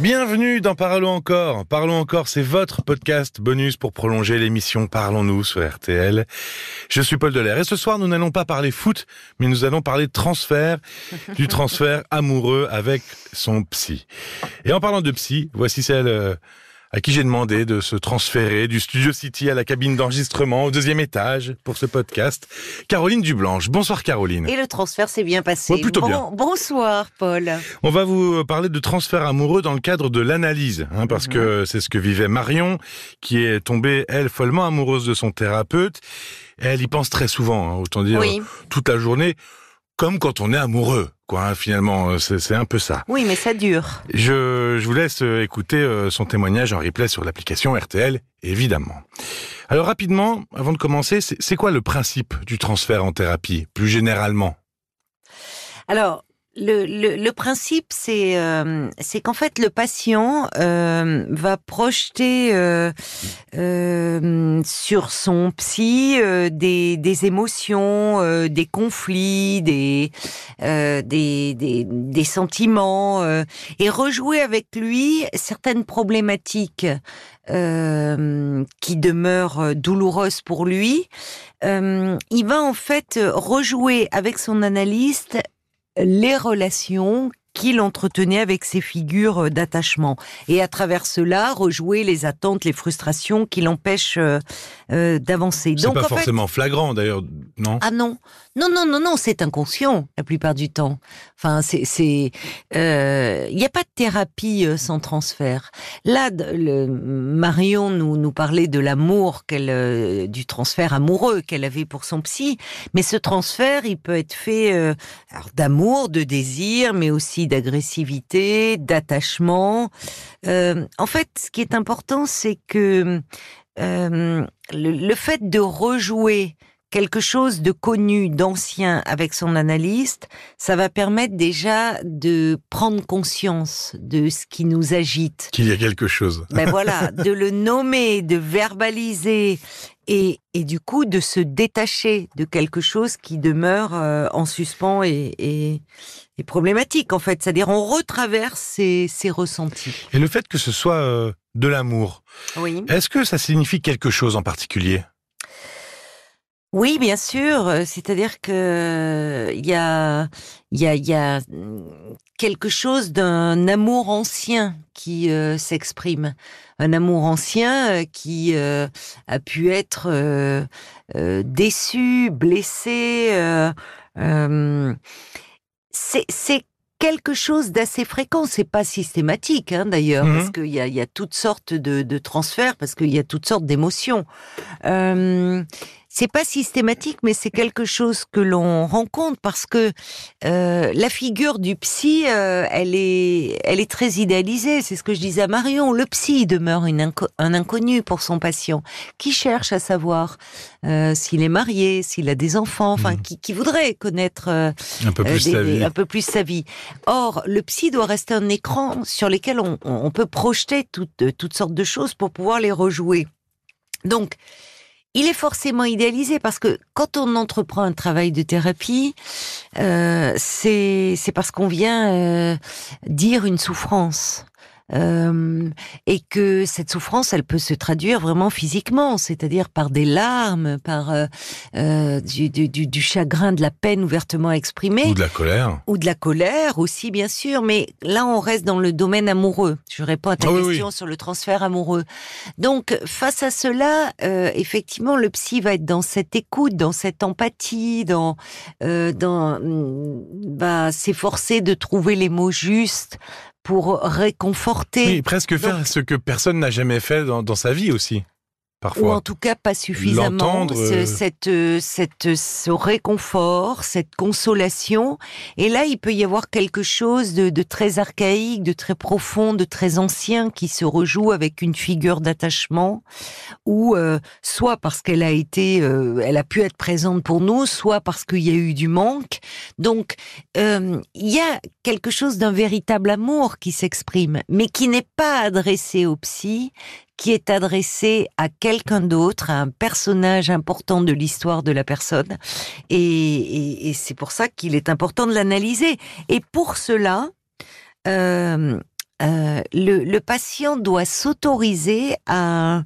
Bienvenue dans Parlons encore. Parlons encore, c'est votre podcast bonus pour prolonger l'émission Parlons-nous sur RTL. Je suis Paul Delair et ce soir nous n'allons pas parler foot, mais nous allons parler transfert, du transfert amoureux avec son psy. Et en parlant de psy, voici celle euh, à qui j'ai demandé de se transférer du Studio City à la cabine d'enregistrement au deuxième étage pour ce podcast. Caroline Dublanche. Bonsoir Caroline. Et le transfert s'est bien passé. Ouais, plutôt Bon- bien. Bonsoir Paul. On va vous parler de transfert amoureux dans le cadre de l'analyse, hein, parce que c'est ce que vivait Marion, qui est tombée, elle, follement amoureuse de son thérapeute. Et elle y pense très souvent, hein, autant dire Oui. toute la journée, comme quand on est amoureux, quoi. hein, finalement, euh, c'est un peu ça. Oui, mais ça dure. Je, je vous laisse euh, écouter euh, son témoignage en replay sur l'application RTL, évidemment. Alors rapidement, avant de commencer, c'est c'est quoi le principe du transfert en thérapie, plus généralement? Alors, le, le, le principe, c'est euh, c'est qu'en fait, le patient euh, va projeter euh, euh, sur son psy euh, des, des émotions, euh, des conflits, des, des, des, des sentiments, et rejouer avec lui certaines problématiques qui demeurent douloureuses pour lui. Il va en fait rejouer avec son analyste les relations qu'il entretenait avec ses figures d'attachement. Et à travers cela, rejouer les attentes, les frustrations qui l'empêchent euh, euh, d'avancer. C'est pas en fait- forcément flagrant, d'ailleurs, non? Ah non, non, non, non, non, c'est inconscient la plupart du temps. Enfin, c'est, c'est, euh, il n'y a pas de thérapie euh, sans transfert. Là, le, Marion nous nous parlait de l'amour qu'elle, euh, du transfert amoureux qu'elle avait pour son psy, mais ce transfert, il peut être fait euh, alors, d'amour, de désir, mais aussi d'agressivité, d'attachement. Euh, en fait, ce qui est important, c'est que euh, le, le fait de rejouer quelque chose de connu, d'ancien avec son analyste, ça va permettre déjà de prendre conscience de ce qui nous agite. Qu'il y a quelque chose. Ben voilà, de le nommer, de verbaliser et, et du coup de se détacher de quelque chose qui demeure euh, en suspens et, et, et problématique en fait. C'est-à-dire on retraverse ses, ses ressentis. Et le fait que ce soit euh, de l'amour, Oui. est-ce que ça signifie quelque chose en particulier? Oui, bien sûr. euh, C'est-à-dire que il y a, y a, y a hum, quelque chose d'un amour ancien qui euh, s'exprime, un amour ancien euh, qui euh, a pu être euh, euh, déçu, blessé. euh, euh, c'est, quelque chose d'assez fréquent. C'est pas systématique, hein, d'ailleurs, parce qu'il y y a toutes sortes de, de transferts, parce qu'il y a toutes sortes d'émotions. C'est pas systématique, mais c'est quelque chose que l'on rencontre parce que euh, la figure du psy, euh, elle est, elle est très idéalisée. C'est ce que je disais à Marion. Le psy demeure une inco- un inconnu pour son patient, qui cherche à savoir euh, s'il est marié, s'il a des enfants, enfin, Mhm. qui, qui voudrait connaître euh, Un peu euh, plus des- sa vie. un peu plus sa vie. Or, le psy doit rester un écran sur lequel on, on- peut projeter toutes, toutes sortes de choses pour pouvoir les rejouer. Donc, il est forcément idéalisé parce que quand on entreprend un travail de thérapie, euh, c'est parce qu'on vient euh, dire une souffrance. Euh, et que cette souffrance, elle peut se traduire vraiment physiquement, c'est-à-dire par des larmes, par euh, euh, du, du, du- du chagrin, de la peine ouvertement exprimée Ou de la colère ou de la colère aussi, bien sûr, mais là, on reste dans le domaine amoureux. Je réponds à ta Ah oui, question sur le transfert amoureux. Donc, face à cela, euh, effectivement, le psy va être dans cette écoute, dans cette empathie, dans, dans, va s'efforcer de trouver les mots justes pour réconforter. Oui, presque faire ce que personne n'a jamais fait dans, dans sa vie aussi, ou en tout cas pas suffisamment. Euh, cette euh, cette ce réconfort cette consolation. Et là il peut y avoir quelque chose de, de très archaïque de très profond de très ancien qui se rejoue avec une figure d'attachement ou euh, soit parce qu'elle a été euh, elle a pu être présente pour nous soit parce qu'il y a eu du manque. Donc il y a quelque chose d'un véritable amour qui s'exprime mais qui n'est pas adressé au psy qui est adressé à quelqu'un d'autre, à un personnage important de l'histoire de la personne. Et, c'est pour ça qu'il est important de l'analyser. Et pour cela, euh, euh, le, patient doit s'autoriser à,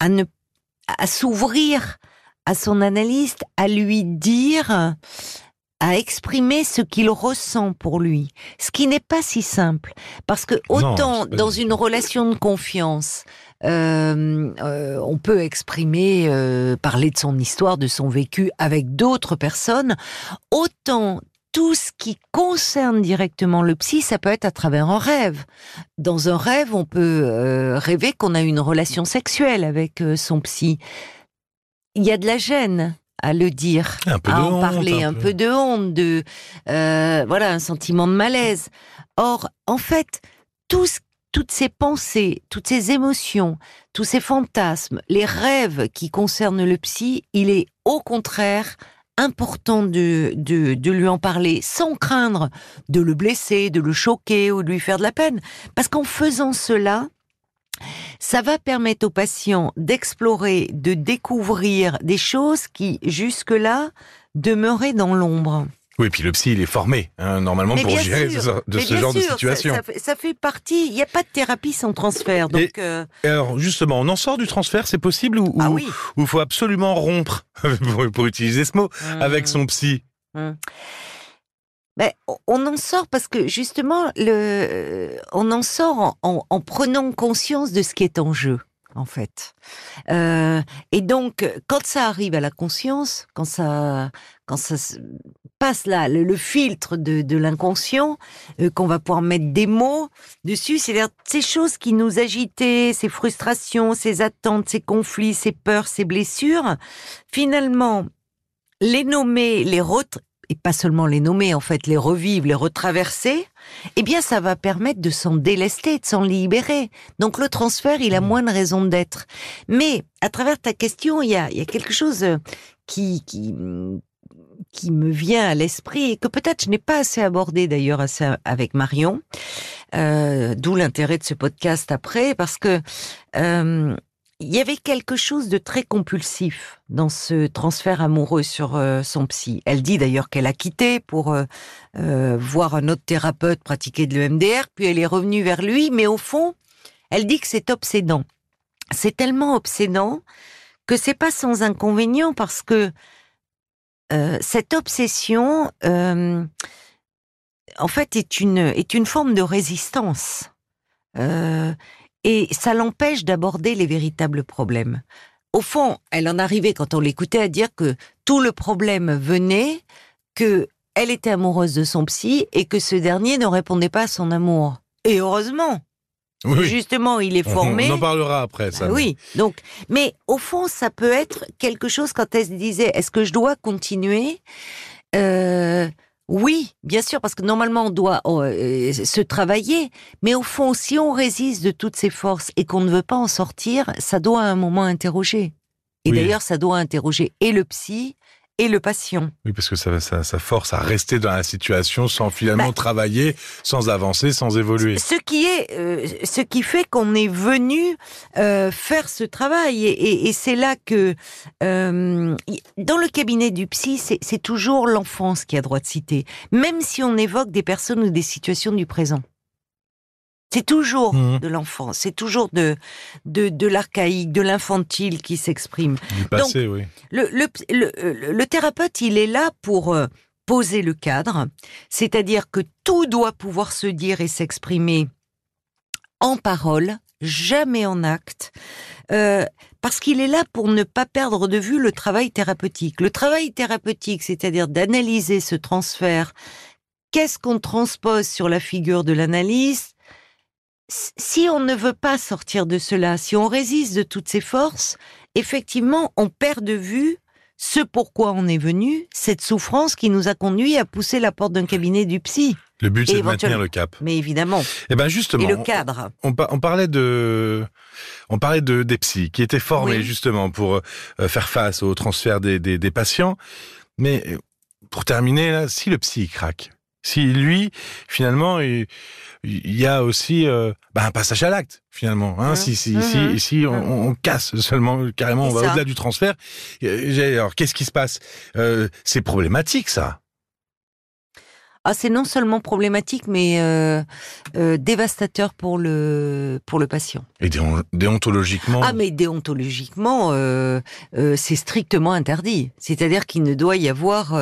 à s'ouvrir à son analyste, à lui dire, à exprimer ce qu'il ressent pour lui, ce qui n'est pas si simple, parce que autant dans une relation de confiance, euh, euh, on peut exprimer, euh, parler de son histoire, de son vécu avec d'autres personnes, autant tout ce qui concerne directement le psy, ça peut être à travers un rêve. Dans un rêve, on peut rêver qu'on a une relation sexuelle avec son psy. Il y a de la gêne à le dire, à en honte, parler, un un, peu. peu de honte, de euh, voilà, un sentiment de malaise. Or, en fait, tout ce- toutes ces pensées, toutes ces émotions, tous ces fantasmes, les rêves qui concernent le psy, il est au contraire important de, de, de lui en parler sans craindre de le blesser, de le choquer ou de lui faire de la peine. Parce qu'en faisant cela, ça va permettre au patient d'explorer, de découvrir des choses qui, jusque-là, demeuraient dans l'ombre. Oui, puis le psy, il est formé, hein, normalement, Mais pour gérer sûr, de ce genre de sûr, situation. Ça, fait- ça fait partie. Il n'y a pas de thérapie sans transfert. Et- euh, Alors, justement, on en sort du transfert, c'est possible ou ah oui. il faut absolument rompre, pour, pour utiliser ce mot, avec Hum. son psy? Ben, on- en sort parce que justement, le, on en sort en, en- en prenant conscience de ce qui est en jeu, en fait. Euh, et donc, quand ça arrive à la conscience, quand ça, quand ça se passe là, le, le filtre de, de l'inconscient, euh, qu'on va pouvoir mettre des mots dessus, c'est-à-dire ces choses qui nous agitaient, ces frustrations, ces attentes, ces conflits, ces peurs, ces blessures, finalement, les nommer, les et pas seulement les nommer, en fait, les revivre, les retraverser, eh bien, ça va permettre de s'en délester, de s'en libérer. Donc, le transfert, il a moins de raisons d'être. Mais, à travers ta question, il y a, il y a quelque chose euh, qui, qui, qui me vient à l'esprit et que peut-être je n'ai pas assez abordé d'ailleurs avec Marion. Euh, D'où l'intérêt de ce podcast après, parce que euh, il y avait quelque chose de très compulsif dans ce transfert amoureux sur euh, son psy. Elle dit d'ailleurs qu'elle a quitté pour euh, euh, voir un autre thérapeute pratiquer de l'EMDR, puis elle est revenue vers lui, mais au fond, elle dit que c'est obsédant. C'est tellement obsédant que c'est pas sans inconvénient parce que cette obsession, en fait, est une est une forme de résistance. Et ça l'empêche d'aborder les véritables problèmes. Au fond, elle en arrivait quand on l'écoutait à dire que tout le problème venait que elle était amoureuse de son psy et que ce dernier ne répondait pas à son amour. Et heureusement, Oui, justement, il est formé. On en parlera après, ça. Ah oui, donc, mais au fond, ça peut être quelque chose quand elle se disait, est-ce que je dois continuer? Euh, Oui, bien sûr, parce que normalement on doit euh, se travailler, mais au fond, si on résiste de toutes ses forces et qu'on ne veut pas en sortir, ça doit à un moment interroger. Et Oui. d'ailleurs, ça doit interroger et le psy et le patient. Oui, parce que ça, ça, ça force à rester dans la situation sans finalement Bah. travailler, sans avancer, sans évoluer. Ce qui est, euh, ce qui fait qu'on est venu euh, faire ce travail, et, et- et c'est là que euh, dans le cabinet du psy, c'est c'est toujours l'enfance qui a droit de citer, même si on évoque des personnes ou des situations du présent. C'est toujours Mhm. de l'enfance, c'est toujours de de, de l'archaïque, de l'infantile qui s'exprime. Du passé, oui. Le, le, le, le- thérapeute, il est là pour euh, poser le cadre, c'est-à-dire que tout doit pouvoir se dire et s'exprimer en parole, jamais en acte, euh, parce qu'il est là pour ne pas perdre de vue le travail thérapeutique. Le travail thérapeutique, c'est-à-dire d'analyser ce transfert, qu'est-ce qu'on transpose sur la figure de l'analyse si on ne veut pas sortir de cela, si on résiste de toutes ses forces, effectivement, on perd de vue ce pourquoi on est venu, cette souffrance qui nous a conduit à pousser la porte d'un cabinet du psy. Le but, c'est de maintenir le cap. Mais évidemment. Eh ben justement, Et le cadre. on, par- on parlait de, on parlait de des psys qui étaient formés Oui. justement pour euh, faire face au transfert des, des, des patients. Mais pour terminer, là, si le psy craque, si lui, finalement, il, il y a aussi euh, bah, un passage à l'acte, finalement. Hein, Mhm. Si, si, Mhm. si, si on, on casse seulement, carrément, on va au-delà du transfert. Alors, qu'est-ce qui se passe? Euh, C'est problématique, ça. Ah, c'est non seulement problématique, mais euh, euh, dévastateur pour le pour le patient. Et déon- déontologiquement. Ah, mais déontologiquement, euh, c'est strictement interdit. C'est-à-dire qu'il ne doit y avoir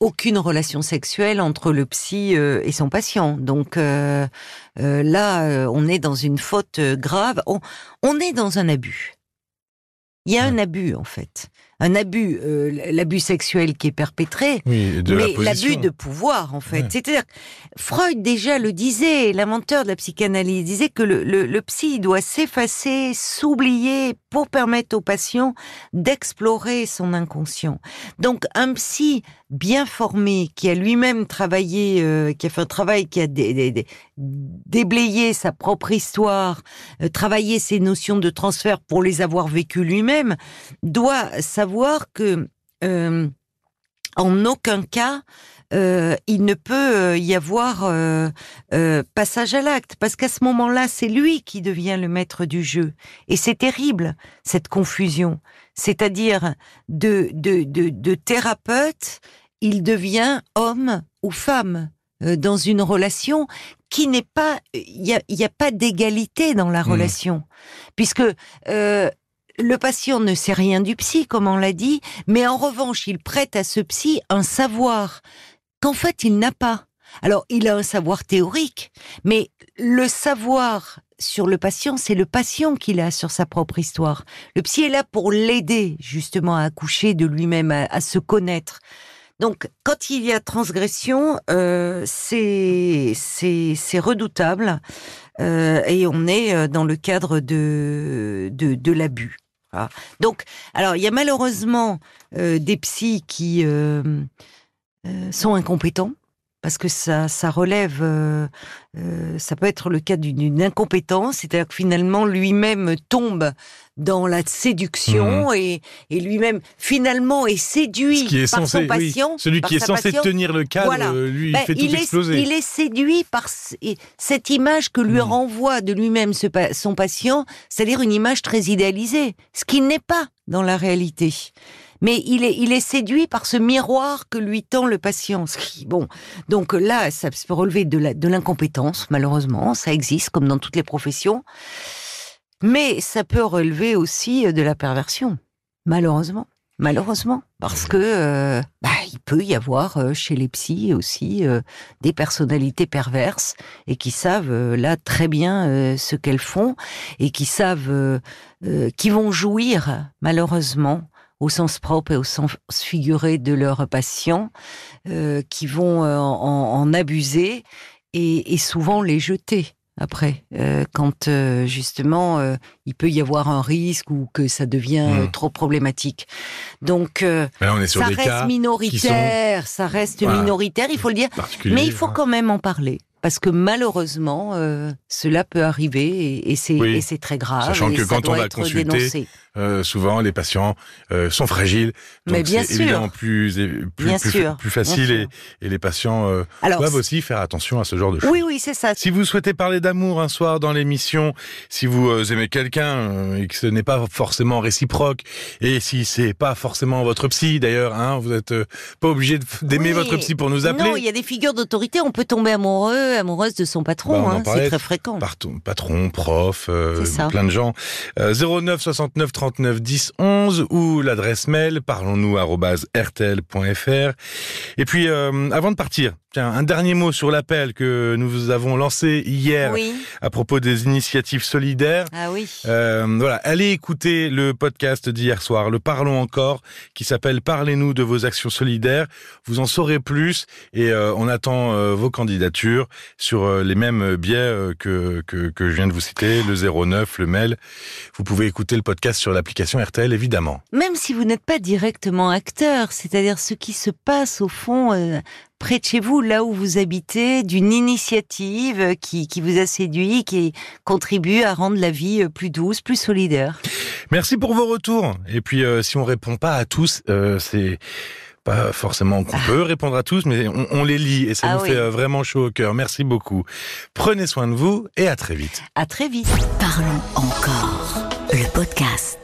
aucune relation sexuelle entre le psy et son patient. Donc là, on est dans une faute grave. On, on est dans un abus. Il y a un abus en fait, un abus, euh, l'abus sexuel qui est perpétré. oui, de mais l'abus de pouvoir, en fait. Ouais. C'est-à-dire, Freud déjà le disait, l'inventeur de la psychanalyse disait que le, le, le psy doit s'effacer, s'oublier pour permettre au patient d'explorer son inconscient. Donc, un psy bien formé, qui a lui-même travaillé, euh, qui a fait un travail, qui a dé- dé- dé- déblayé sa propre histoire, euh, travaillé ses notions de transfert pour les avoir vécues lui-même, doit savoir que euh, en aucun cas euh, il ne peut euh, y avoir euh, euh, passage à l'acte parce qu'à ce moment-là, c'est lui qui devient le maître du jeu et c'est terrible cette confusion. C'est-à-dire de, de, de, de thérapeute, il devient homme ou femme euh, dans une relation qui n'est pas, il y a, y a pas d'égalité dans la Mhm. relation, puisque euh, le patient ne sait rien du psy, comme on l'a dit, mais en revanche, il prête à ce psy un savoir qu'en fait il n'a pas. Alors, il a un savoir théorique, mais le savoir sur le patient, c'est le patient qui l'a sur sa propre histoire. Le psy est là pour l'aider justement à accoucher de lui-même, à, à se connaître. Donc, quand il y a transgression, euh, c'est redoutable euh, et on est euh, dans le cadre de l'abus. Donc, alors il y a malheureusement des psys qui sont incompétents parce que ça, ça relève, euh, euh, ça peut être le cas d'une- incompétence, c'est-à-dire que finalement lui-même tombe dans la séduction et, et lui-même finalement est séduit Ce qui est par censé, son oui, patient. celui qui est censé tenir le cadre, Voilà. euh, lui, il Ben, fait tout il, est, exploser. il est séduit par ce- et cette image que lui Mm. renvoie de lui-même son patient, c'est-à-dire une image très idéalisée, ce qui n'est pas dans la réalité. Mais il est, il est séduit par ce miroir que lui tend le patient. Bon, donc là, ça peut relever de la- de l'incompétence, malheureusement, ça existe comme dans toutes les professions. Mais ça peut relever aussi de la perversion, malheureusement. Malheureusement, parce que euh, bah, il peut y avoir euh, chez les psys aussi euh, des personnalités perverses et qui savent là très bien ce qu'elles font et qui savent, qui vont jouir malheureusement au sens propre et au sens figuré de leurs patients, euh, qui vont euh, en, en abuser et, et souvent les jeter après, euh, quand euh, justement euh, il peut y avoir un risque ou que ça devient euh, Mm. trop problématique. Donc Mais là, on est sur ça reste minoritaire, ça reste minoritaire, il faut le dire. Mais il faut voilà. quand même en parler. Parce que malheureusement, euh, cela peut arriver et, et c'est Oui. très grave. Sachant et que quand on va consulter. Euh, souvent, les patients euh, sont fragiles. Donc Mais bien c'est sûr. évidemment plus, plus, Bien plus, sûr, plus bien facile et, les patients euh, Alors, doivent aussi faire attention à ce genre de choses. oui, oui, c'est ça. Si vous souhaitez parler d'amour un soir dans l'émission, si vous aimez quelqu'un et que ce n'est pas forcément réciproque, et si c'est pas forcément votre psy d'ailleurs, hein, vous êtes euh, pas obligé d'aimer Oui. votre psy pour nous appeler. Non, il y a des figures d'autorité. On peut tomber amoureux, amoureuse de son patron. Bah, hein, c'est très fréquent. Partout, patron, prof, euh, plein de gens. Euh, 09 69 39 10 11 ou l'adresse mail parlons-nous arobase rtl.fr. Et puis euh, avant de partir, tiens, un dernier mot sur l'appel que nous vous avons lancé hier Oui. à propos des initiatives solidaires. Ah oui. Euh, voilà, allez écouter le podcast d'hier soir, le Parlons encore, qui s'appelle Parlez-nous de vos actions solidaires. Vous en saurez plus et on attend vos candidatures sur euh, les mêmes biais euh, que, que que je viens de vous citer, le 09, le mail. Vous pouvez écouter le podcast sur l'application RTL évidemment. Même si vous n'êtes pas directement acteur, c'est-à-dire ce qui se passe au fond euh, près de chez vous, là où vous habitez, d'une initiative euh, qui, qui vous a séduit, qui contribue à rendre la vie euh, plus douce, plus solidaire. Merci pour vos retours. Et puis euh, si on répond pas à tous, euh, c'est pas forcément qu'on peut répondre à tous, mais on, on les lit et ça Ah nous oui. fait euh, vraiment chaud au cœur. Merci beaucoup. Prenez soin de vous et à très vite. À très vite. Parlons encore. Le podcast.